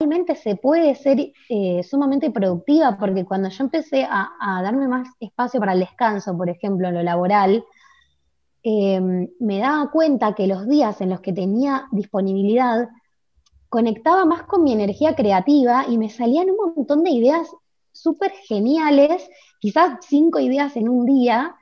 realmente se puede ser eh, sumamente productiva, porque cuando yo empecé a, darme más espacio para el descanso, por ejemplo, en lo laboral, em, me daba cuenta que los días en los que tenía disponibilidad, conectaba más con mi energía creativa y me salían un montón de ideas súper geniales, quizás cinco ideas en un día,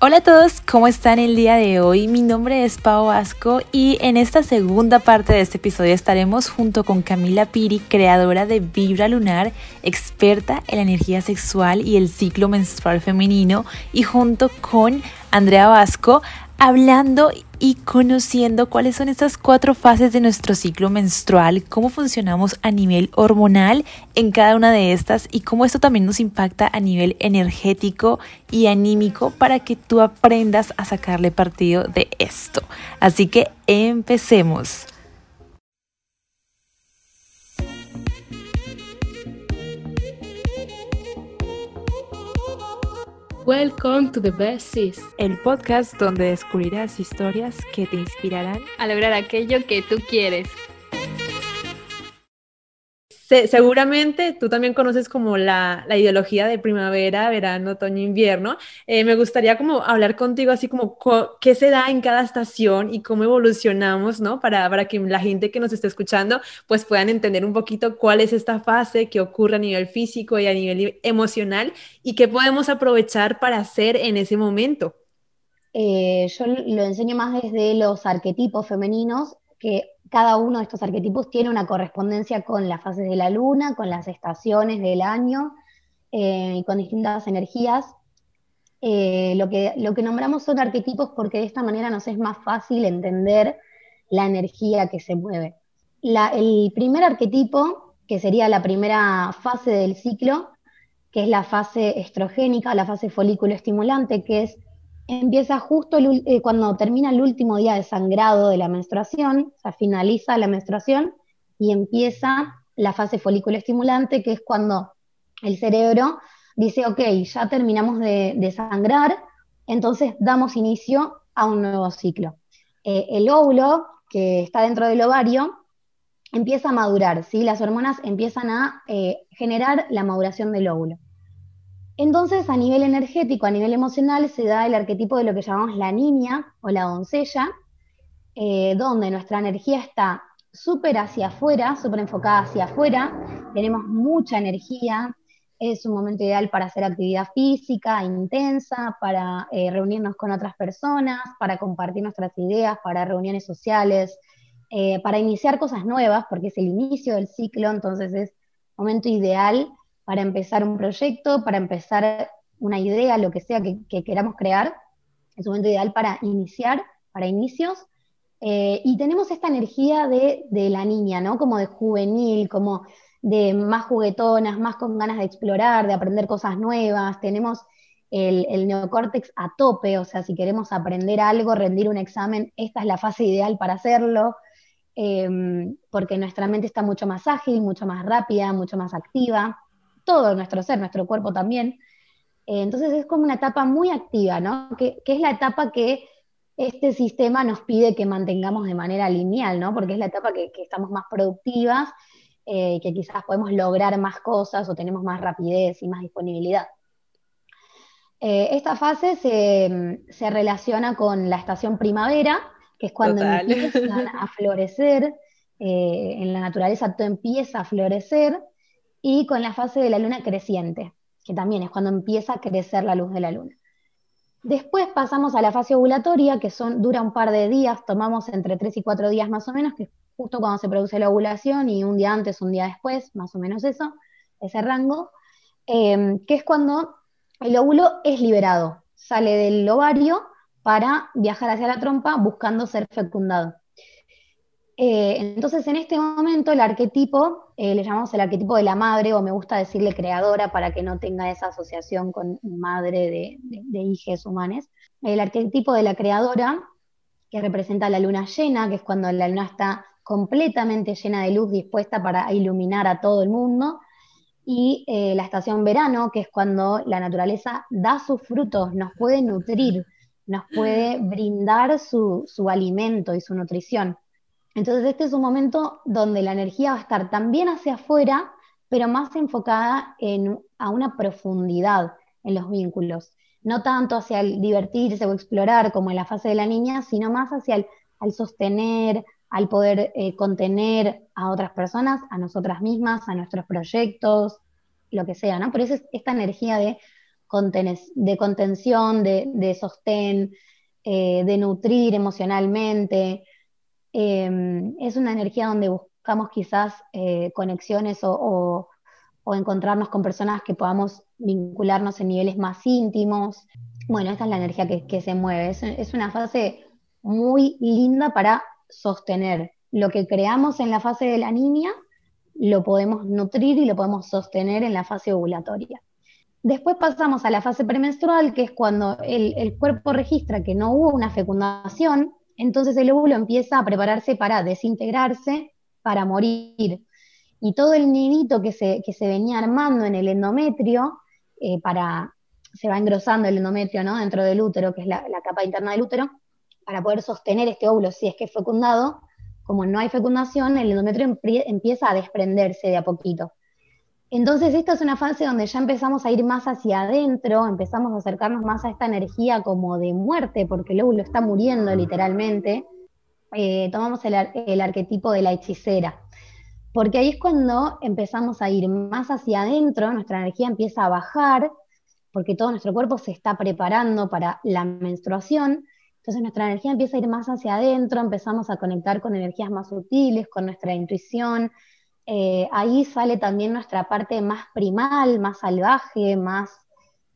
Hola a todos, ¿cómo están el día de hoy? Mi nombre es Pau Vasco y en esta segunda parte de este episodio estaremos junto con Camila Piri, creadora de Vibra Lunar, experta en la energía sexual y el ciclo menstrual femenino, y junto con Andrea Vasco, hablando y conociendo cuáles son estas cuatro fases de nuestro ciclo menstrual, cómo funcionamos a nivel hormonal en cada una de estas y cómo esto también nos impacta a nivel energético y anímico para que tú aprendas a sacarle partido de esto. Así que empecemos. Welcome to the Best Sis, el podcast donde descubrirás historias que te inspirarán a lograr aquello que tú quieres seguramente tú también conoces como la, ideología de primavera, verano, otoño, invierno. Eh, me gustaría como hablar contigo así como qué se da en cada estación y cómo evolucionamos, ¿no? Para, para que la gente que nos esté escuchando pues puedan entender un poquito cuál es esta fase que ocurre a nivel físico y a nivel emocional y qué podemos aprovechar para hacer en ese momento. Eh, yo lo enseño más desde los arquetipos femeninos que cada uno de estos arquetipos tiene una correspondencia con las fases de la luna, con las estaciones del año eh, y con distintas energías. Eh, lo, que, lo que nombramos son arquetipos porque de esta manera nos es más fácil entender la energía que se mueve. el primer arquetipo, que sería la primera fase del ciclo, que es la fase estrogénica, la fase folículo estimulante, que es empieza justo eh, cuando termina el último día de sangrado de la menstruación, o sea, finaliza la menstruación y empieza la fase folículo estimulante, que es cuando el cerebro dice, ok, ya terminamos de, sangrar, entonces damos inicio a un nuevo ciclo. Eh, el óvulo, que está dentro del ovario, empieza a madurar, ¿sí? las hormonas empiezan a eh, generar la maduración del óvulo. Entonces, a nivel energético, a nivel emocional, se da el arquetipo de lo que llamamos la niña o la doncella, eh, donde nuestra energía está súper hacia afuera, súper enfocada hacia afuera, tenemos mucha energía, es un momento ideal para hacer actividad física intensa, para eh, reunirnos con otras personas, para compartir nuestras ideas, para reuniones sociales, eh, para iniciar cosas nuevas, porque es el inicio del ciclo, entonces es momento ideal para empezar un proyecto, para empezar una idea, lo que sea que, queramos crear. Es un momento ideal para iniciar, para inicios. Eh, y tenemos esta energía de, la niña, ¿no? Como de juvenil, como de más juguetonas, más con ganas de explorar, de aprender cosas nuevas. Tenemos el, neocórtex a tope, o sea, si queremos aprender algo, rendir un examen, esta es la fase ideal para hacerlo, em, porque nuestra mente está mucho más ágil, mucho más rápida, mucho más activa todo nuestro ser, nuestro cuerpo también. Eh, entonces es como una etapa muy activa, ¿no? Que, es la etapa que este sistema nos pide que mantengamos de manera lineal, ¿no? Porque es la etapa que, estamos más productivas, eh, que quizás podemos lograr más cosas o tenemos más rapidez y más disponibilidad. Eh, esta fase se, relaciona con la estación primavera, que es cuando empiezan a florecer, en la naturaleza todo empieza a florecer, y con la fase de la luna creciente, que también es cuando empieza a crecer la luz de la luna. Después pasamos a la fase ovulatoria, que son, dura un par de días, tomamos entre 3 y 4 días más o menos, que es justo cuando se produce la ovulación, y un día antes, un día después, más o menos eso, ese rango, em, que es cuando el óvulo es liberado, sale del ovario para viajar hacia la trompa buscando ser fecundado. Eh, entonces, en este momento, el arquetipo, eh, le llamamos el arquetipo de la madre, o me gusta decirle creadora para que no tenga esa asociación con madre de, de, hijos humanos. El arquetipo de la creadora, que representa la luna llena, que es cuando la luna está completamente llena de luz, dispuesta para iluminar a todo el mundo. Y eh, la estación verano, que es cuando la naturaleza da sus frutos, nos puede nutrir, nos puede brindar su alimento y su nutrición. Entonces este es un momento donde la energía va a estar también hacia afuera, pero más enfocada en, a una profundidad en los vínculos. No tanto hacia el divertirse o explorar como en la fase de la niña, sino más hacia el sostener, al poder eh, contener a otras personas, a nosotras mismas, a nuestros proyectos, lo que sea, ¿no? Por eso es esta energía de, de contención, de, sostén, eh, de nutrir emocionalmente. Em, es una energía donde buscamos quizás eh, conexiones o, encontrarnos con personas que podamos vincularnos en niveles más íntimos. Bueno, esta es la energía que, se mueve. es una fase muy linda para sostener. Lo que creamos en la fase de la niña lo podemos nutrir y lo podemos sostener en la fase ovulatoria. Después pasamos a la fase premenstrual, que es cuando el, cuerpo registra que no hubo una fecundación, entonces el óvulo empieza a prepararse para desintegrarse, para morir. Y todo el nidito que se, que se venía armando en el endometrio, eh, para, se va engrosando el endometrio ¿no? dentro del útero, que es la capa interna del útero, para poder sostener este óvulo si es que es fecundado, como no hay fecundación, el endometrio empieza a desprenderse de a poquito. Entonces, esta es una fase donde ya empezamos a ir más hacia adentro, empezamos a acercarnos más a esta energía como de muerte, porque el óvulo está muriendo literalmente. Eh, tomamos el, el arquetipo de la hechicera, porque ahí es cuando empezamos a ir más hacia adentro, nuestra energía empieza a bajar, porque todo nuestro cuerpo se está preparando para la menstruación, entonces nuestra energía empieza a ir más hacia adentro, empezamos a conectar con energías más sutiles, con nuestra intuición. Eh, ahí sale también nuestra parte más primal, más salvaje, más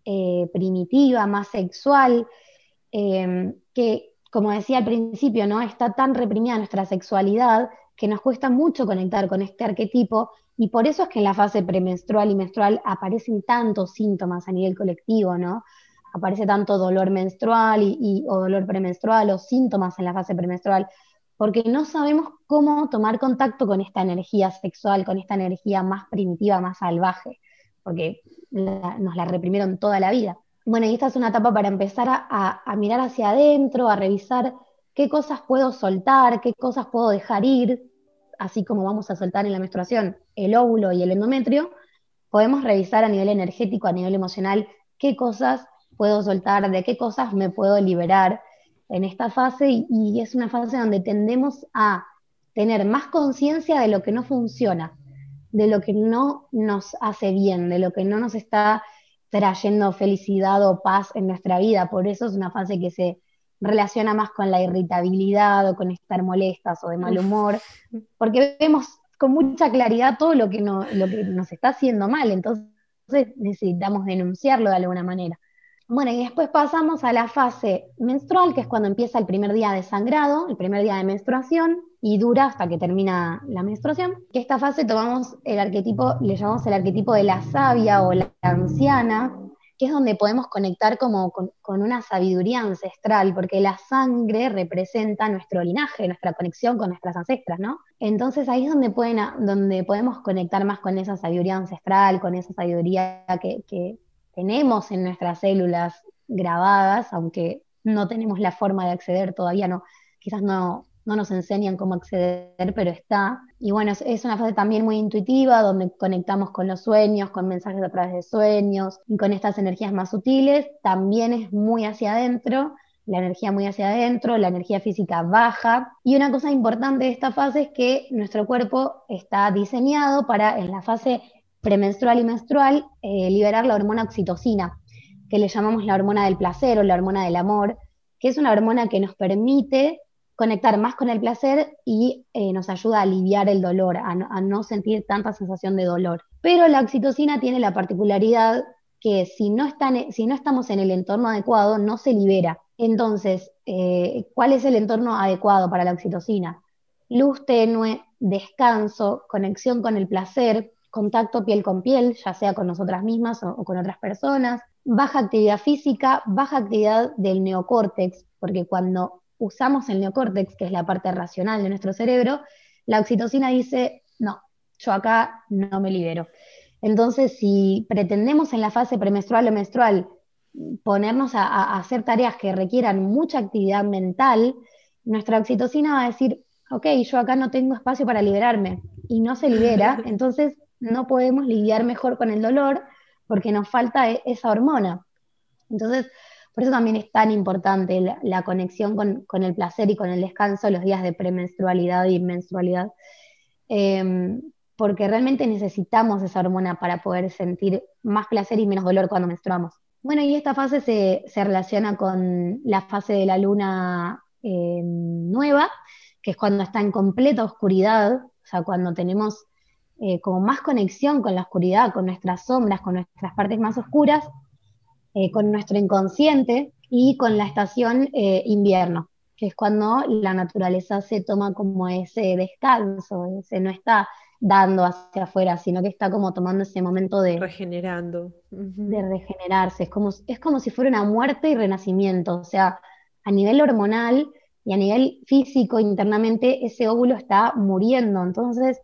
eh, primitiva, más sexual, eh, que como decía al principio, ¿no? está tan reprimida nuestra sexualidad que nos cuesta mucho conectar con este arquetipo y por eso es que en la fase premenstrual y menstrual aparecen tantos síntomas a nivel colectivo, ¿no? aparece tanto dolor menstrual y, o dolor premenstrual o síntomas en la fase premenstrual, porque no sabemos cómo tomar contacto con esta energía sexual, con esta energía más primitiva, más salvaje, porque nos la reprimieron toda la vida. Bueno, y esta es una etapa para empezar a, a mirar hacia adentro, a revisar qué cosas puedo soltar, qué cosas puedo dejar ir, así como vamos a soltar en la menstruación el óvulo y el endometrio, podemos revisar a nivel energético, a nivel emocional, qué cosas puedo soltar, de qué cosas me puedo liberar en esta fase y, es una fase donde tendemos a tener más conciencia de lo que no funciona, de lo que no nos hace bien, de lo que no nos está trayendo felicidad o paz en nuestra vida. Por eso es una fase que se relaciona más con la irritabilidad o con estar molestas o de mal humor, porque vemos con mucha claridad todo lo que, lo que nos está haciendo mal, entonces necesitamos denunciarlo de alguna manera. Bueno, y después pasamos a la fase menstrual, que es cuando empieza el primer día de sangrado, el primer día de menstruación, y dura hasta que termina la menstruación. Que esta fase tomamos el arquetipo, le llamamos el arquetipo de la sabia o la anciana, que es donde podemos conectar como con, una sabiduría ancestral, porque la sangre representa nuestro linaje, nuestra conexión con nuestras ancestras, ¿no? Entonces ahí es donde, pueden, donde podemos conectar más con esa sabiduría ancestral, con esa sabiduría que, que tenemos en nuestras células grabadas, aunque no tenemos la forma de acceder todavía, no, quizás no, no nos enseñan cómo acceder, pero está. Y bueno, es, una fase también muy intuitiva, donde conectamos con los sueños, con mensajes a través de sueños, y con estas energías más sutiles, también es muy hacia adentro, la energía muy hacia adentro, la energía física baja. Y una cosa importante de esta fase es que nuestro cuerpo está diseñado para en la fase premenstrual y menstrual eh, liberar la hormona oxitocina, que le llamamos la hormona del placer o la hormona del amor, que es una hormona que nos permite conectar más con el placer y eh, nos ayuda a aliviar el dolor, a no, sentir tanta sensación de dolor. Pero la oxitocina tiene la particularidad que si no, no estamos en el entorno adecuado, no se libera. Entonces, eh, ¿cuál es el entorno adecuado para la oxitocina? Luz tenue, descanso, conexión con el placer, contacto piel con piel, ya sea con nosotras mismas o, con otras personas, baja actividad física, baja actividad del neocórtex, porque cuando usamos el neocórtex, que es la parte racional de nuestro cerebro, la oxitocina dice, no, yo acá no me libero. Entonces, si pretendemos en la fase premenstrual o menstrual ponernos a, hacer tareas que requieran mucha actividad mental, nuestra oxitocina va a decir, ok, yo acá no tengo espacio para liberarme y no se libera, entonces no podemos lidiar mejor con el dolor porque nos falta e-, esa hormona. Entonces, por eso también es tan importante la, conexión con, el placer y con el descanso los días de premenstrualidad y menstrualidad, em, porque realmente necesitamos esa hormona para poder sentir más placer y menos dolor cuando menstruamos. Bueno, y esta fase se, relaciona con la fase de la luna em, nueva, que es cuando está en completa oscuridad, o sea, cuando tenemos eh, como más conexión con la oscuridad, con nuestras sombras, con nuestras partes más oscuras, eh, con nuestro inconsciente y con la estación eh, invierno, que es cuando la naturaleza se toma como ese descanso, se no está dando hacia afuera, sino que está como tomando ese momento de... Regenerando. De regenerarse, es como, es como si fuera una muerte y renacimiento, o sea, a nivel hormonal y a nivel físico internamente ese óvulo está muriendo, entonces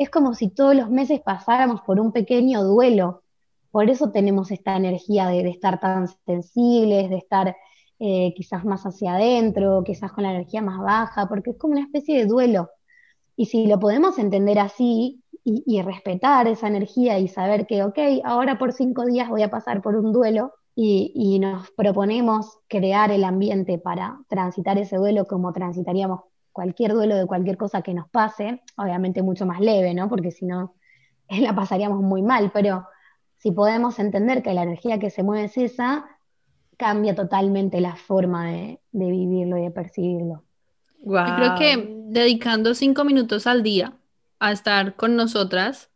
es como si todos los meses pasáramos por un pequeño duelo, por eso tenemos esta energía de, estar tan sensibles, de estar eh, quizás más hacia adentro, quizás con la energía más baja, porque es como una especie de duelo. Y si lo podemos entender así y, respetar esa energía y saber que, ok, ahora por cinco días voy a pasar por un duelo y, y nos proponemos crear el ambiente para transitar ese duelo como transitaríamos cualquier duelo de cualquier cosa que nos pase, obviamente mucho más leve, ¿no? Porque si no, la pasaríamos muy mal, pero si podemos entender que la energía que se mueve es esa, cambia totalmente la forma de, vivirlo y de percibirlo. Yo creo que dedicando cinco minutos al día a estar con nosotras,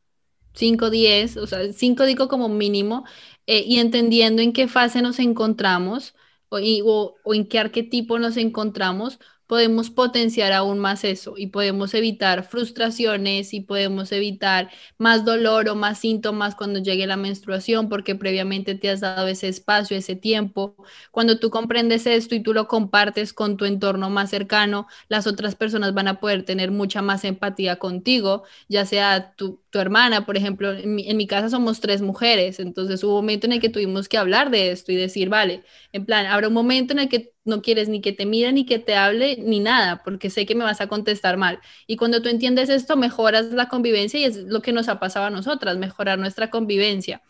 cinco, diez, o sea, cinco digo como mínimo, eh, y entendiendo en qué fase nos encontramos o, o en qué arquetipo nos encontramos, podemos potenciar aún más eso y podemos evitar frustraciones y podemos evitar más dolor o más síntomas cuando llegue la menstruación porque previamente te has dado ese espacio, ese tiempo. Cuando tú comprendes esto y tú lo compartes con tu entorno más cercano, las otras personas van a poder tener mucha más empatía contigo, ya sea tu, tu hermana, por ejemplo, en mi, casa somos tres mujeres, entonces hubo un momento en el que tuvimos que hablar de esto y decir, vale, en plan, habrá un momento en el que no quieres ni que te mire, ni que te hable, ni nada, porque sé que me vas a contestar mal. Y cuando tú entiendes esto, mejoras la convivencia y es lo que nos ha pasado a nosotras, mejorar nuestra convivencia.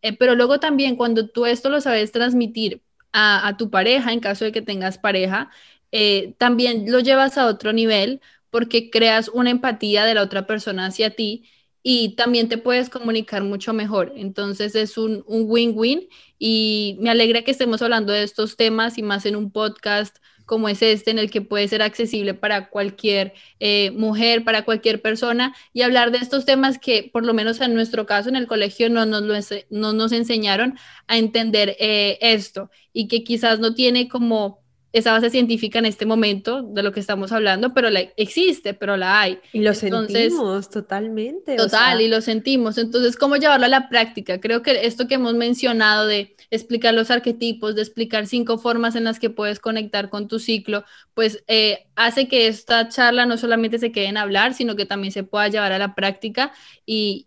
Eh, pero luego también cuando tú esto lo sabes transmitir a, tu pareja, en caso de que tengas pareja, eh, también lo llevas a otro nivel porque creas una empatía de la otra persona hacia ti y también te puedes comunicar mucho mejor. Entonces es un win-win y me alegra que estemos hablando de estos temas y más en un podcast como es este, en el que puede ser accesible para cualquier eh, mujer, para cualquier persona, y hablar de estos temas que, por lo menos en nuestro caso, en el colegio no nos, lo, no nos enseñaron a entender eh, esto y que quizás no tiene como esa base científica en este momento de lo que estamos hablando, pero la, existe, pero la hay. Y lo sentimos totalmente. Total, y lo sentimos. Entonces, ¿cómo llevarlo a la práctica? Creo que esto que hemos mencionado de explicar los arquetipos, de explicar cinco formas en las que puedes conectar con tu ciclo, pues eh, hace que esta charla no solamente se quede en hablar, sino que también se pueda llevar a la práctica y,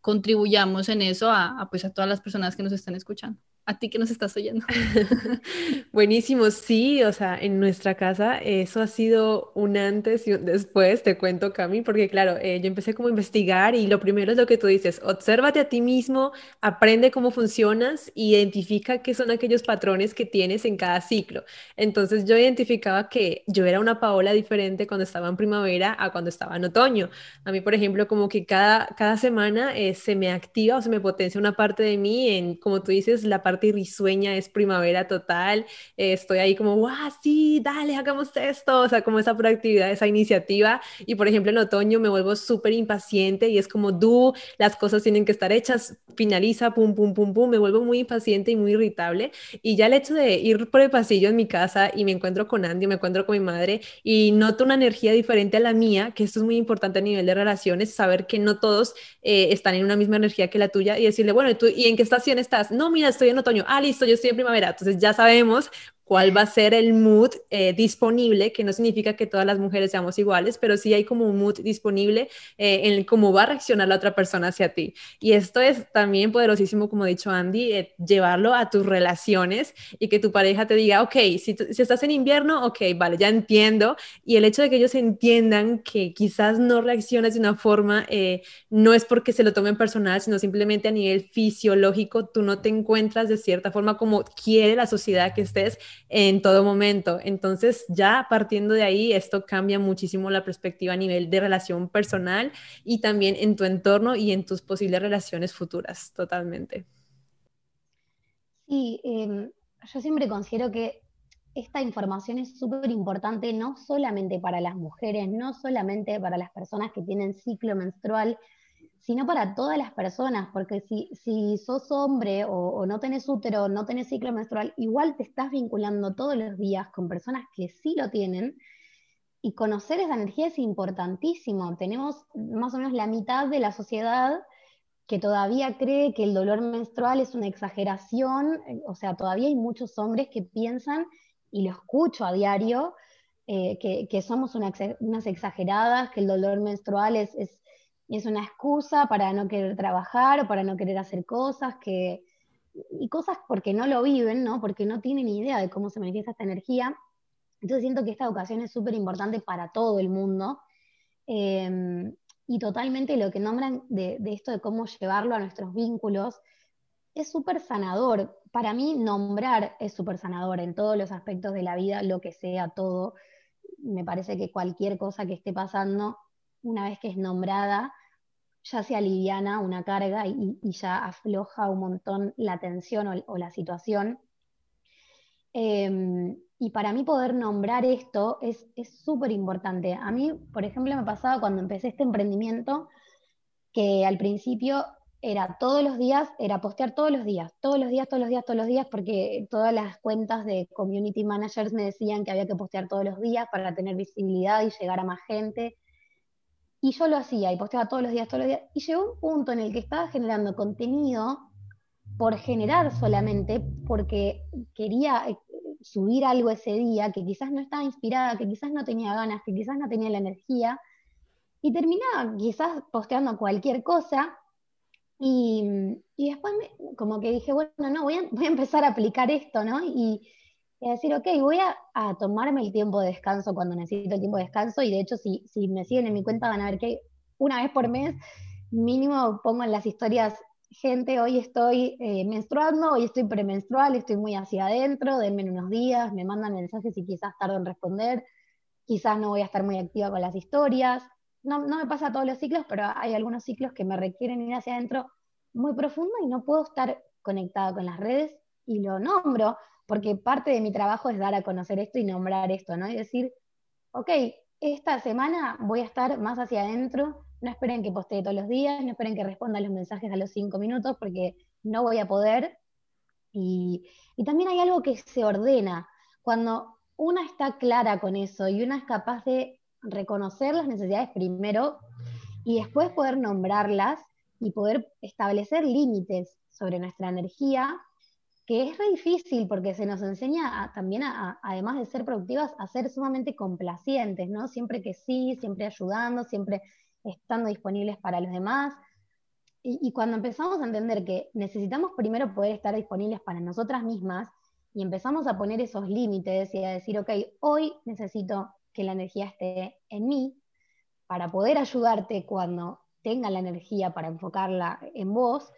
contribuyamos en eso a, pues, a todas las personas que nos están escuchando a ti que nos estás oyendo. Buenísimo, sí, o sea, en nuestra casa eso ha sido un antes y un después, te cuento, Cami, porque claro, eh, yo empecé como a investigar y lo primero es lo que tú dices, obsérvate a ti mismo, aprende cómo funcionas, identifica qué son aquellos patrones que tienes en cada ciclo. Entonces yo identificaba que yo era una Paola diferente cuando estaba en primavera a cuando estaba en otoño. A mí, por ejemplo, como que cada, cada semana eh, se me activa o se me potencia una parte de mí en, como tú dices, la parte parte risueña es primavera total. Eh, estoy ahí como, ¡guau! Sí, dale, hagamos esto. O sea, como esa proactividad, esa iniciativa. Y por ejemplo, en otoño me vuelvo súper impaciente y es como, du, las cosas tienen que estar hechas, finaliza, pum, pum, pum, pum. Me vuelvo muy impaciente y muy irritable. Y ya el hecho de ir por el pasillo en mi casa y me encuentro con Andy, me encuentro con mi madre y noto una energía diferente a la mía, que esto es muy importante a nivel de relaciones, saber que no todos eh, están en una misma energía que la tuya y decirle, bueno, ¿y, tú, ¿y en qué estación estás? No, mira, estoy en otoño. Ah, listo, yo estoy en primavera. Entonces ya sabemos cuál va a ser el mood eh, disponible, que no significa que todas las mujeres seamos iguales, pero sí hay como un mood disponible eh, en cómo va a reaccionar la otra persona hacia ti. Y esto es también poderosísimo, como ha dicho Andy, eh, llevarlo a tus relaciones y que tu pareja te diga, ok, si, si estás en invierno, ok, vale, ya entiendo. Y el hecho de que ellos entiendan que quizás no reaccionas de una forma, no es porque se lo tomen personal, sino simplemente a nivel fisiológico, tú no te encuentras de cierta forma como quiere la sociedad que estés en todo momento. Entonces, ya partiendo de ahí, esto cambia muchísimo la perspectiva a nivel de relación personal y también en tu entorno y en tus posibles relaciones futuras, totalmente. Sí, em, yo siempre considero que esta información es súper importante no solamente para las mujeres, no solamente para las personas que tienen ciclo menstrual, sino para todas las personas, porque si, si sos hombre o, no tenés útero, no tenés ciclo menstrual, igual te estás vinculando todos los días con personas que sí lo tienen, y conocer esa energía es importantísimo. Tenemos más o menos la mitad de la sociedad que todavía cree que el dolor menstrual es una exageración, o sea, todavía hay muchos hombres que piensan, y lo escucho a diario, eh, que, somos unas exageradas, que el dolor menstrual es una excusa para no querer trabajar o para no querer hacer cosas que, y cosas porque no lo viven, ¿no? Porque no tienen idea de cómo se manifiesta esta energía. Entonces siento que esta educación es súper importante para todo el mundo. Em, y totalmente lo que nombran de, de, esto de cómo llevarlo a nuestros vínculos es súper sanador. Para mí nombrar es súper sanador en todos los aspectos de la vida, lo que sea, todo. Me parece que cualquier cosa que esté pasando una vez que es nombrada, ya se aliviana una carga y, ya afloja un montón la tensión o, la situación. Em, y para mí poder nombrar esto es súper importante. A mí, por ejemplo, me pasaba cuando empecé este emprendimiento, que al principio era todos los días, era postear todos los días, todos los días, todos los días, todos los días, porque todas las cuentas de community managers me decían que había que postear todos los días para tener visibilidad y llegar a más gente. Y yo lo hacía y posteaba todos los días, todos los días. Y llegó un punto en el que estaba generando contenido por generar solamente, porque quería eh, subir algo ese día, que quizás no estaba inspirada, que quizás no tenía ganas, que quizás no tenía la energía. Y terminaba quizás posteando cualquier cosa. Y, después como que dije, bueno, no, voy a, voy a empezar a aplicar esto, ¿no? Y, y decir, ok, voy a, tomarme el tiempo de descanso cuando necesito el tiempo de descanso, y de hecho, si, si me siguen en mi cuenta van a ver que una vez por mes, mínimo pongo en las historias, gente, hoy estoy eh, menstruando, hoy estoy premenstrual, estoy muy hacia adentro, denme unos días, me mandan mensajes y quizás tardo en responder, quizás no voy a estar muy activa con las historias. No, no me pasa todos los ciclos, pero hay algunos ciclos que me requieren ir hacia adentro muy profundo y no puedo estar conectada con las redes y lo nombro porque parte de mi trabajo es dar a conocer esto y nombrar esto, ¿no? Y decir, ok, esta semana voy a estar más hacia adentro, no esperen que postee todos los días, no esperen que responda los mensajes a los cinco minutos, porque no voy a poder. Y, y también hay algo que se ordena. Cuando una está clara con eso y una es capaz de reconocer las necesidades primero y después poder nombrarlas y poder establecer límites sobre nuestra energía, que es re difícil porque se nos enseña también, a, además de ser productivas, a ser sumamente complacientes, ¿no? Siempre que sí, siempre ayudando, siempre estando disponibles para los demás. Y, cuando empezamos a entender que necesitamos primero poder estar disponibles para nosotras mismas y empezamos a poner esos límites y a decir, ok, hoy necesito que la energía esté en mí para poder ayudarte cuando tenga la energía para enfocarla en vos,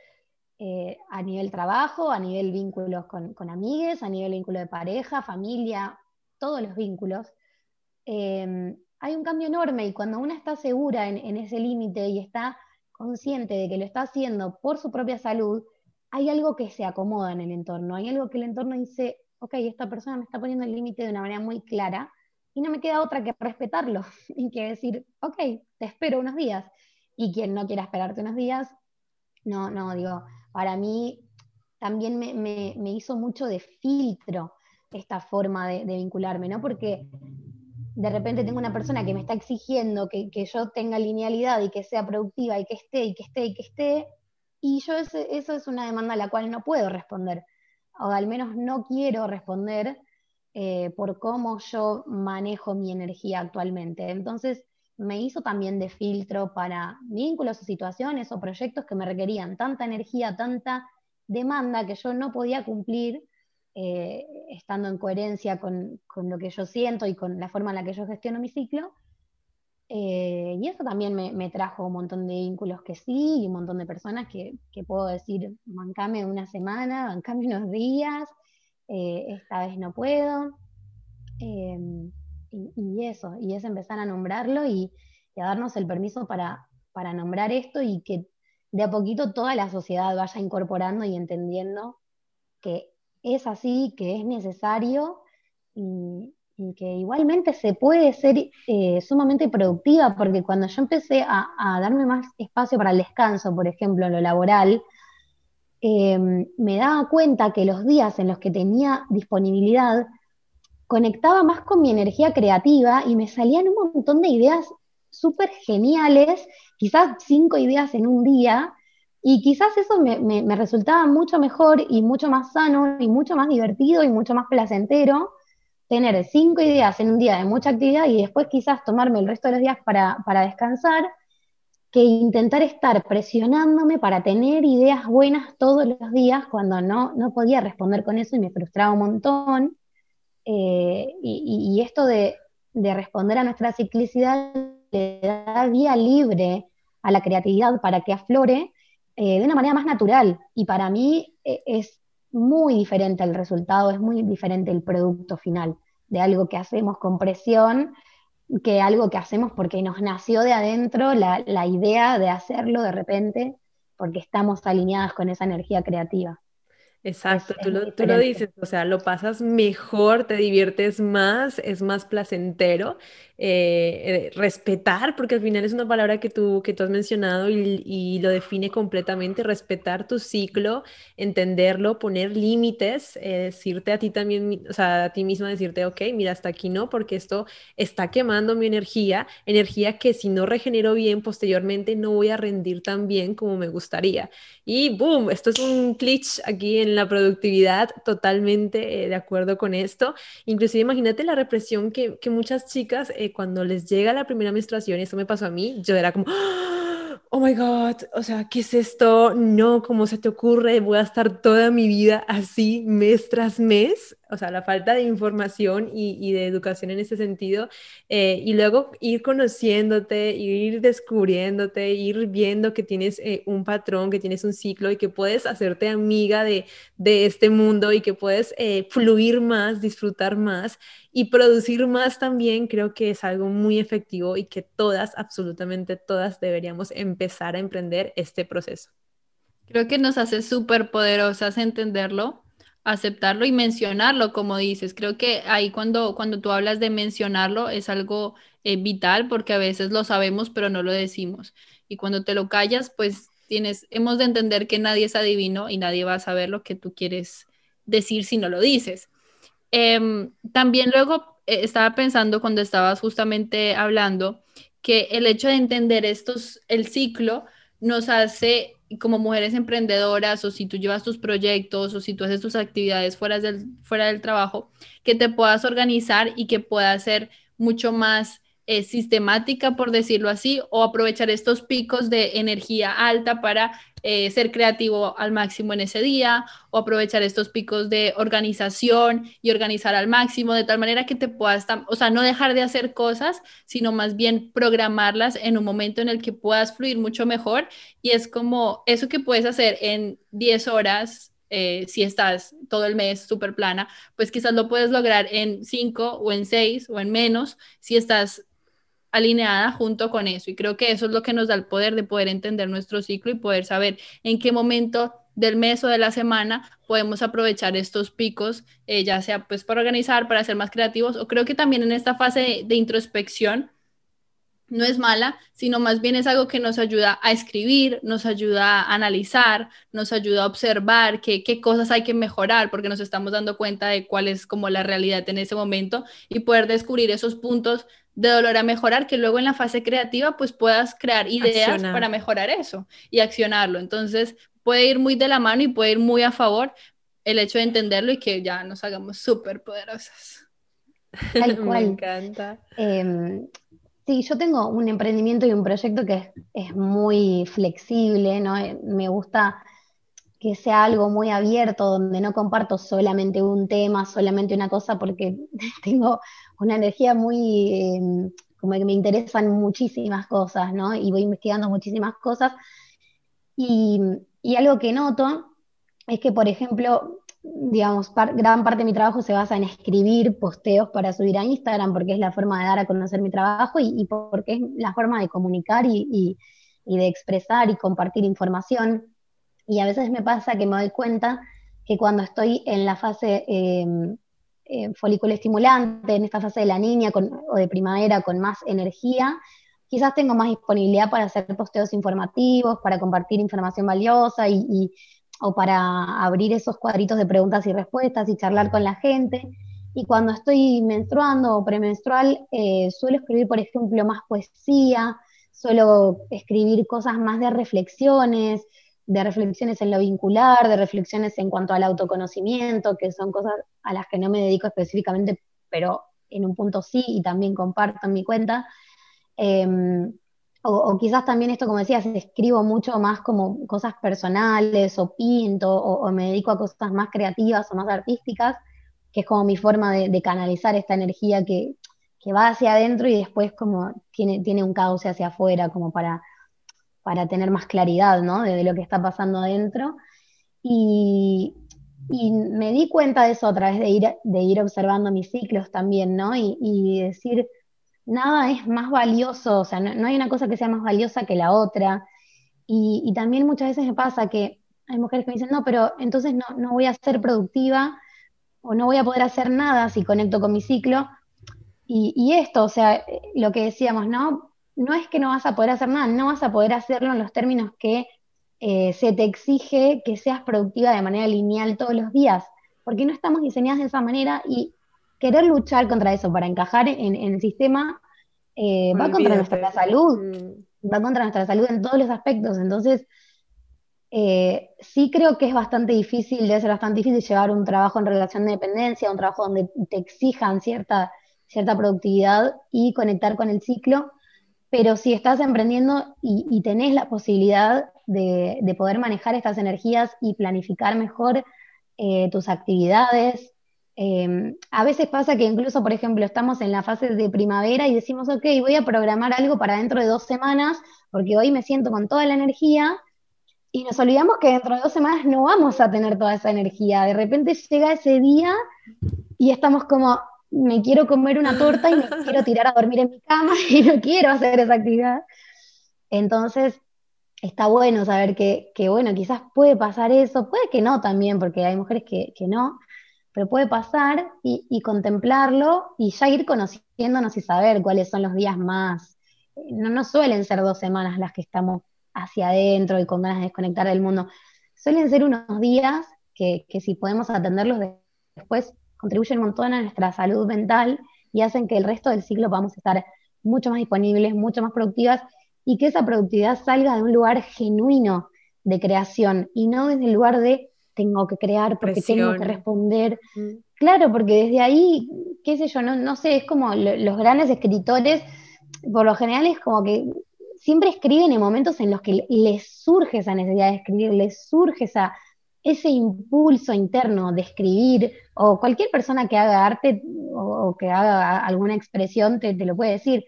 eh, a nivel trabajo, a nivel vínculos con, con amigues, a nivel vínculo de pareja, familia, todos los vínculos, em, hay un cambio enorme y cuando una está segura en, ese límite y está consciente de que lo está haciendo por su propia salud, hay algo que se acomoda en el entorno, hay algo que el entorno dice, ok, esta persona me está poniendo el límite de una manera muy clara y no me queda otra que respetarlo y que decir, ok, te espero unos días. Y quien no quiera esperarte unos días, no, no, digo, para mí también me, hizo mucho de filtro esta forma de, vincularme, ¿no? Porque de repente tengo una persona que me está exigiendo que, yo tenga linealidad y que sea productiva y que esté y que esté y que esté, y yo eso es una demanda a la cual no puedo responder, o al menos no quiero responder, eh, por cómo yo manejo mi energía actualmente. Entonces, me hizo también de filtro para vínculos o situaciones o proyectos que me requerían tanta energía, tanta demanda que yo no podía cumplir eh, estando en coherencia con, lo que yo siento y con la forma en la que yo gestiono mi ciclo. Eh, y eso también me, trajo un montón de vínculos que sí, y un montón de personas que, puedo decir, mancame una semana, mancame unos días, eh, esta vez no puedo. Y, eso, y es empezar a nombrarlo y, a darnos el permiso para, nombrar esto y que de a poquito toda la sociedad vaya incorporando y entendiendo que es así, que es necesario y, que igualmente se puede ser eh, sumamente productiva, porque cuando yo empecé a, darme más espacio para el descanso, por ejemplo, en lo laboral, em, me daba cuenta que los días en los que tenía disponibilidad, conectaba más con mi energía creativa y me salían un montón de ideas súper geniales, quizás cinco ideas en un día, y quizás eso me, resultaba mucho mejor y mucho más sano y mucho más divertido y mucho más placentero tener cinco ideas en un día de mucha actividad y después quizás tomarme el resto de los días para, descansar, que intentar estar presionándome para tener ideas buenas todos los días cuando no, no podía responder con eso y me frustraba un montón. Eh, y, esto de, de, responder a nuestra ciclicidad le da vía libre a la creatividad para que aflore eh, de una manera más natural. Y para mí eh, es muy diferente el resultado, es muy diferente el producto final de algo que hacemos con presión que algo que hacemos porque nos nació de adentro la, la idea de hacerlo de repente, porque estamos alineadas con esa energía creativa. Exacto, tú, lo, tú, lo, dices, o sea, lo pasas mejor, te diviertes más, es más placentero eh, eh, respetar, porque al final es una palabra que tú, que tú has mencionado y, lo define completamente, respetar tu ciclo, entenderlo, poner límites, eh, decirte a ti también, o sea, a ti misma decirte, ok, mira, hasta aquí no, porque esto está quemando mi energía, energía que si no regenero bien posteriormente no voy a rendir tan bien como me gustaría. Y boom, esto es un glitch aquí en la productividad, totalmente de acuerdo con esto. Inclusive imagínate la represión que, que muchas chicas cuando les llega la primera menstruación, y eso me pasó a mí, yo era como, oh my God, o sea, ¿qué es esto? No, ¿cómo se te ocurre? Voy a estar toda mi vida así mes tras mes o sea, la falta de información y, de educación en ese sentido, eh, y luego ir conociéndote, ir descubriéndote, ir viendo que tienes eh, un patrón, que tienes un ciclo y que puedes hacerte amiga de, este mundo y que puedes eh, fluir más, disfrutar más y producir más también, creo que es algo muy efectivo y que todas, absolutamente todas, deberíamos empezar a emprender este proceso. Creo que nos hace súper poderosas entenderlo aceptarlo y mencionarlo, como dices. Creo que ahí cuando, cuando tú hablas de mencionarlo es algo eh, vital porque a veces lo sabemos pero no lo decimos. Y cuando te lo callas, pues tienes, hemos de entender que nadie es adivino y nadie va a saber lo que tú quieres decir si no lo dices. Em, también luego eh, estaba pensando cuando estabas justamente hablando que el hecho de entender estos, el ciclo, nos hace como mujeres emprendedoras o si tú llevas tus proyectos o si tú haces tus actividades fuera del, fuera del trabajo, que te puedas organizar y que puedas ser mucho más eh, sistemática, por decirlo así, o aprovechar estos picos de energía alta para eh, ser creativo al máximo en ese día, o aprovechar estos picos de organización y organizar al máximo, de tal manera que te puedas, o sea, no dejar de hacer cosas, sino más bien programarlas en un momento en el que puedas fluir mucho mejor. Y es como eso que puedes hacer en 10 horas, eh, si estás todo el mes súper plana, pues quizás lo puedes lograr en 5 o en 6 o en menos si estás alineada junto con eso. Y creo que eso es lo que nos da el poder de poder entender nuestro ciclo y poder saber en qué momento del mes o de la semana podemos aprovechar estos picos, eh, ya sea pues para organizar, para ser más creativos, o creo que también en esta fase de, introspección no es mala, sino más bien es algo que nos ayuda a escribir, nos ayuda a analizar, nos ayuda a observar qué, qué cosas hay que mejorar, porque nos estamos dando cuenta de cuál es como la realidad en ese momento y poder descubrir esos puntos de dolor a mejorar, que luego en la fase creativa pues puedas crear ideas para mejorar eso y accionarlo. Entonces puede ir muy de la mano y puede ir muy a favor el hecho de entenderlo y que ya nos hagamos súper poderosas. Me encanta. Em, sí, yo tengo un emprendimiento y un proyecto que es, muy flexible, ¿no? Eh, me gusta que sea algo muy abierto, donde no comparto solamente un tema, solamente una cosa, porque tengo una energía muy, em, como que me interesan muchísimas cosas, ¿no? Y voy investigando muchísimas cosas. Y, algo que noto es que, por ejemplo, digamos, gran parte de mi trabajo se basa en escribir posteos para subir a Instagram, porque es la forma de dar a conocer mi trabajo y, porque es la forma de comunicar y, de expresar y compartir información. Y a veces me pasa que me doy cuenta que cuando estoy en la fase eh, folículo estimulante, en esta fase de la niña o de primavera con más energía, quizás tengo más disponibilidad para hacer posteos informativos, para compartir información valiosa y o para abrir esos cuadritos de preguntas y respuestas y charlar con la gente. Y cuando estoy menstruando o premenstrual, eh, suelo escribir, por ejemplo, más poesía, suelo escribir cosas más de reflexiones, de reflexiones en lo vincular, de reflexiones en cuanto al autoconocimiento, que son cosas a las que no me dedico específicamente, pero en un punto sí y también comparto en mi cuenta. Em, o, quizás también esto, como decías, escribo mucho más como cosas personales o pinto o, me dedico a cosas más creativas o más artísticas, que es como mi forma de, canalizar esta energía que, va hacia adentro y después como tiene, tiene un cauce hacia afuera, como para, para tener más claridad ¿no? de, lo que está pasando adentro. Y, me di cuenta de eso a través de ir, de ir observando mis ciclos también, ¿no? Y, y decir, nada es más valioso, o sea, no, hay una cosa que sea más valiosa que la otra. Y, también muchas veces me pasa que hay mujeres que me dicen, no, pero entonces no, no voy a ser productiva o no voy a poder hacer nada si conecto con mi ciclo. Y, esto, o sea, lo que decíamos, ¿no? No es que no vas a poder hacer nada, no vas a poder hacerlo en los términos que eh, se te exige que seas productiva de manera lineal todos los días, porque no estamos diseñadas de esa manera y querer luchar contra eso para encajar en, el sistema eh, va contra nuestra salud, mm. va contra nuestra salud en todos los aspectos. Entonces, eh, sí creo que es bastante difícil, debe ser bastante difícil llevar un trabajo en relación de dependencia, un trabajo donde te exijan cierta, cierta productividad y conectar con el ciclo, pero si estás emprendiendo y, tenés la posibilidad de, poder manejar estas energías y planificar mejor eh, tus actividades, Em, a veces pasa que incluso, por ejemplo, estamos en la fase de primavera y decimos, ok, voy a programar algo para dentro de dos semanas, porque hoy me siento con toda la energía, y nos olvidamos que dentro de dos semanas no vamos a tener toda esa energía. De repente llega ese día y estamos como, me quiero comer una torta y me quiero tirar a dormir en mi cama y no quiero hacer esa actividad. Entonces, está bueno saber que, bueno, quizás puede pasar eso, puede que no también, porque hay mujeres que, que no, pero puede pasar y, contemplarlo y ya ir conociéndonos y saber cuáles son los días más. No, no suelen ser dos semanas las que estamos hacia adentro y con ganas de desconectar del mundo. Suelen ser unos días que, si podemos atenderlos después contribuyen un montón a nuestra salud mental y hacen que el resto del ciclo podamos estar mucho más disponibles, mucho más productivas y que esa productividad salga de un lugar genuino de creación y no desde el lugar de tengo que crear, porque tengo que responder. Mm. Claro, porque desde ahí, qué sé yo, no, no sé, es como los grandes escritores, por lo general es como que siempre escriben en momentos en los que les surge esa necesidad de escribir, les surge esa, ese impulso interno de escribir, o cualquier persona que haga arte o, que haga alguna expresión te, te, lo puede decir.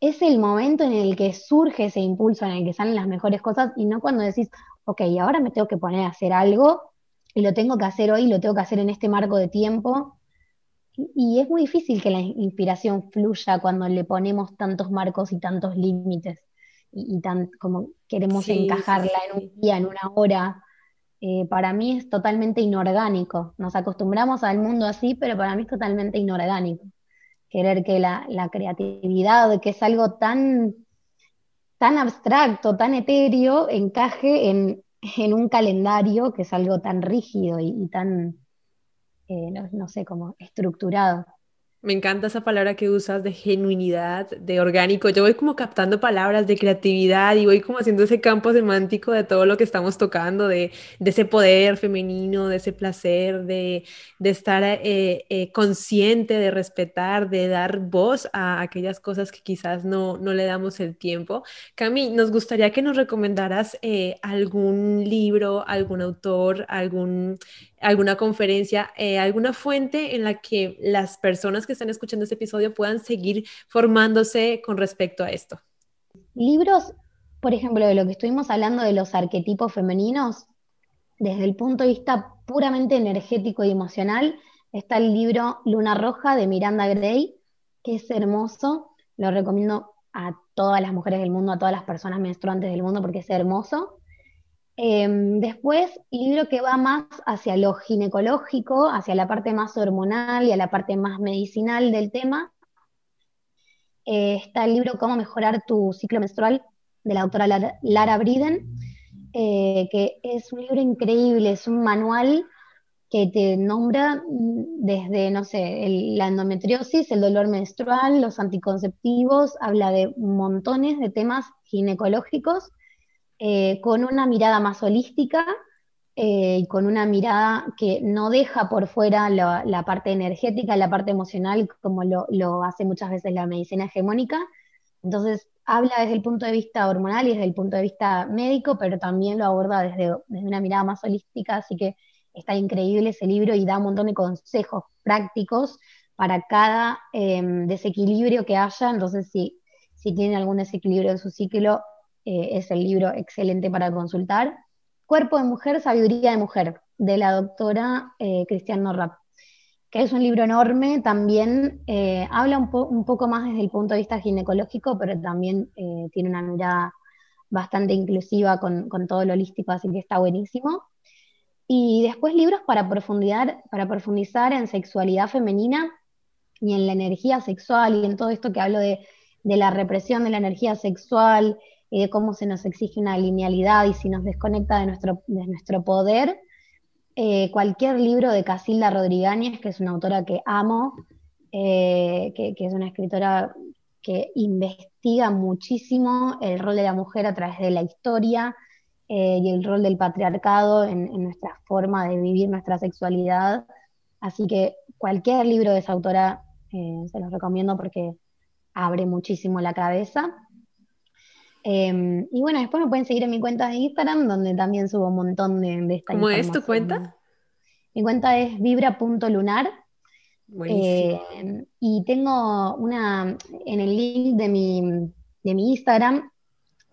Es el momento en el que surge ese impulso, en el que salen las mejores cosas, y no cuando decís, ok, ahora me tengo que poner a hacer algo y lo tengo que hacer hoy, lo tengo que hacer en este marco de tiempo. Y, es muy difícil que la inspiración fluya cuando le ponemos tantos marcos y tantos límites y, tan como queremos encajarla en un día, en una hora. Eh, para mí es totalmente inorgánico. Nos acostumbramos al mundo así, pero para mí es totalmente inorgánico. Querer que la, creatividad, que es algo tan, abstracto, tan etéreo, encaje en, un calendario que es algo tan rígido y, tan, eh, no, sé, como estructurado. Me encanta esa palabra que usas de genuinidad, de orgánico. Yo voy como captando palabras de creatividad y voy como haciendo ese campo semántico de todo lo que estamos tocando, de, ese poder femenino, de ese placer, de, estar eh, eh, consciente, de respetar, de dar voz a aquellas cosas que quizás no, no le damos el tiempo. Cami, nos gustaría que nos recomendaras eh, algún libro, algún autor, algún alguna conferencia, eh, alguna fuente en la que las personas que están escuchando este episodio puedan seguir formándose con respecto a esto. Libros, por ejemplo, de lo que estuvimos hablando de los arquetipos femeninos, desde el punto de vista puramente energético y emocional, está el libro Luna Roja de Miranda Gray, que es hermoso, lo recomiendo a todas las mujeres del mundo, a todas las personas menstruantes del mundo, porque es hermoso. Em, después, libro que va más hacia lo ginecológico, hacia la parte más hormonal y a la parte más medicinal del tema. Eh, está el libro Cómo mejorar tu ciclo menstrual de la doctora Lara, Briden, eh, que es un libro increíble, es un manual que te nombra desde, no sé, la endometriosis, el dolor menstrual, los anticonceptivos, habla de montones de temas ginecológicos eh, con una mirada más holística eh, y con una mirada que no deja por fuera la, parte energética, la parte emocional, como lo, hace muchas veces la medicina hegemónica. Entonces, habla desde el punto de vista hormonal y desde el punto de vista médico, pero también lo aborda desde, una mirada más holística, así que está increíble ese libro y da un montón de consejos prácticos para cada em, desequilibrio que haya. Entonces, si, si tienen algún desequilibrio en su ciclo, eh, es el libro excelente para consultar. Cuerpo de Mujer, Sabiduría de Mujer, de la doctora eh, Cristian Norrap, que es un libro enorme, también eh, habla un, poco más desde el punto de vista ginecológico, pero también tiene una mirada bastante inclusiva con, todo lo holístico, así que está buenísimo. Y después libros para, profundizar, para profundizar en sexualidad femenina y en la energía sexual y en todo esto que hablo de, de la represión de la energía sexual, y de cómo se nos exige una linealidad y si nos desconecta de nuestro, de nuestro poder. Eh, cualquier libro de Casilda Rodríguez, que es una autora que amo, eh, que, es una escritora que investiga muchísimo el rol de la mujer a través de la historia eh, y el rol del patriarcado en, nuestra forma de vivir nuestra sexualidad. Así que cualquier libro de esa autora se los recomiendo porque abre muchísimo la cabeza. Em, y bueno, después me pueden seguir en mi cuenta de Instagram, donde también subo un montón de, de esta ¿Cómo es tu cuenta? Mi cuenta es vibra.lunar. Eh, y tengo una, en el link de mi, de mi Instagram,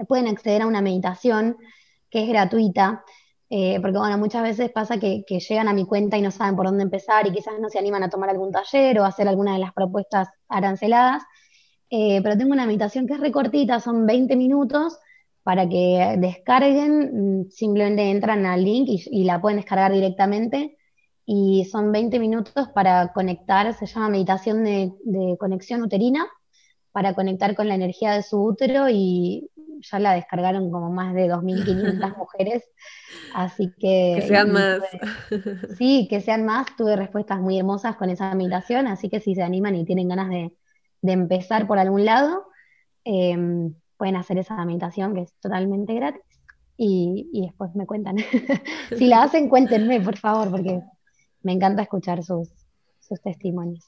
pueden acceder a una meditación que es gratuita, eh, porque bueno, muchas veces pasa que, que, llegan a mi cuenta y no saben por dónde empezar y quizás no se animan a tomar algún taller o hacer alguna de las propuestas aranceladas. Eh, pero tengo una meditación que es recortita, son 20 minutos para que descarguen, mm, simplemente entran al link y, la pueden descargar directamente. Y son 20 minutos para conectar, se llama meditación de, conexión uterina, para conectar con la energía de su útero y ya la descargaron como más de 2.500 mujeres. Así que... Que sean más. sí, que sean más. Tuve respuestas muy hermosas con esa meditación, así que si se animan y tienen ganas de, de empezar por algún lado, em, pueden hacer esa meditación que es totalmente gratis y, después me cuentan. si la hacen, cuéntenme, por favor, porque me encanta escuchar sus, sus testimonios.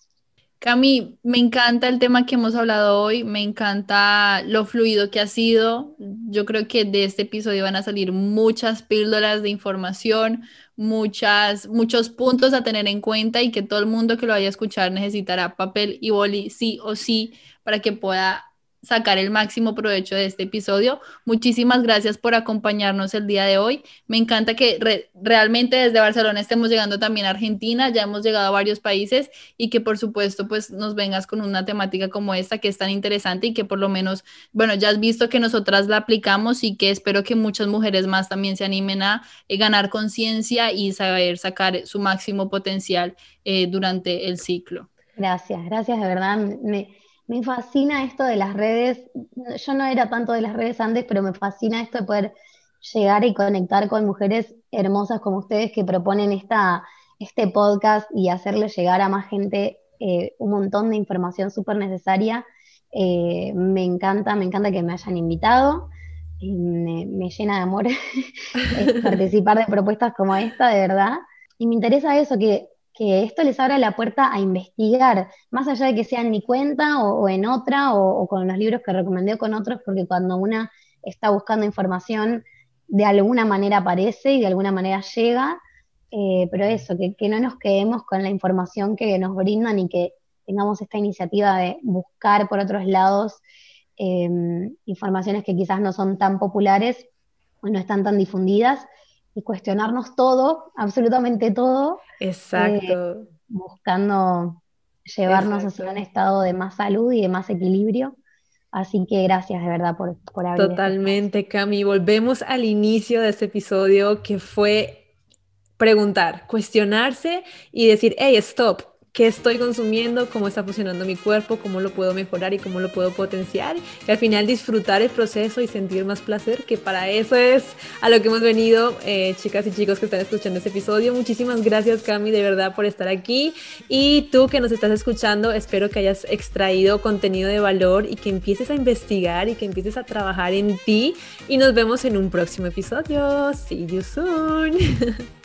Cami, me encanta el tema que hemos hablado hoy, me encanta lo fluido que ha sido. Yo creo que de este episodio van a salir muchas píldoras de información, muchas, muchos puntos a tener en cuenta y que todo el mundo que lo vaya a escuchar necesitará papel y boli sí o sí para que pueda sacar el máximo provecho de este episodio. Muchísimas gracias por acompañarnos el día de hoy. Me encanta que realmente desde Barcelona estemos llegando también a Argentina, ya hemos llegado a varios países y que por supuesto pues nos vengas con una temática como esta que es tan interesante y que por lo menos, bueno, ya has visto que nosotras la aplicamos y que espero que muchas mujeres más también se animen a eh, ganar conciencia y saber sacar su máximo potencial eh, durante el ciclo. Gracias, gracias de verdad. Me fascina esto de las redes. Yo no era tanto de las redes antes, pero me fascina esto de poder llegar y conectar con mujeres hermosas como ustedes que proponen esta, este podcast y hacerle llegar a más gente eh, un montón de información súper necesaria. Eh, me encanta, me encanta que me hayan invitado. Me, me, llena de amor participar de propuestas como esta, de verdad. Y me interesa eso, que, que, esto les abra la puerta a investigar, más allá de que sea en mi cuenta o, en otra, o, con los libros que recomendé con otros, porque cuando una está buscando información, de alguna manera aparece y de alguna manera llega. Eh, pero eso, que, no nos quedemos con la información que nos brindan y que tengamos esta iniciativa de buscar por otros lados em, informaciones que quizás no son tan populares o no están tan difundidas y cuestionarnos todo, absolutamente todo. Exacto. Eh, buscando llevarnos hacia un estado de más salud y de más equilibrio. Así que gracias de verdad por, por haber. Totalmente, Cami. Volvemos al inicio de este episodio que fue preguntar, cuestionarse y decir, hey, stop, qué estoy consumiendo, cómo está funcionando mi cuerpo, cómo lo puedo mejorar y cómo lo puedo potenciar. Y al final disfrutar el proceso y sentir más placer, que para eso es a lo que hemos venido, eh, chicas y chicos que están escuchando este episodio. Muchísimas gracias, Cami, de verdad por estar aquí. Y tú que nos estás escuchando, espero que hayas extraído contenido de valor y que empieces a investigar y que empieces a trabajar en ti. Y nos vemos en un próximo episodio. See you soon.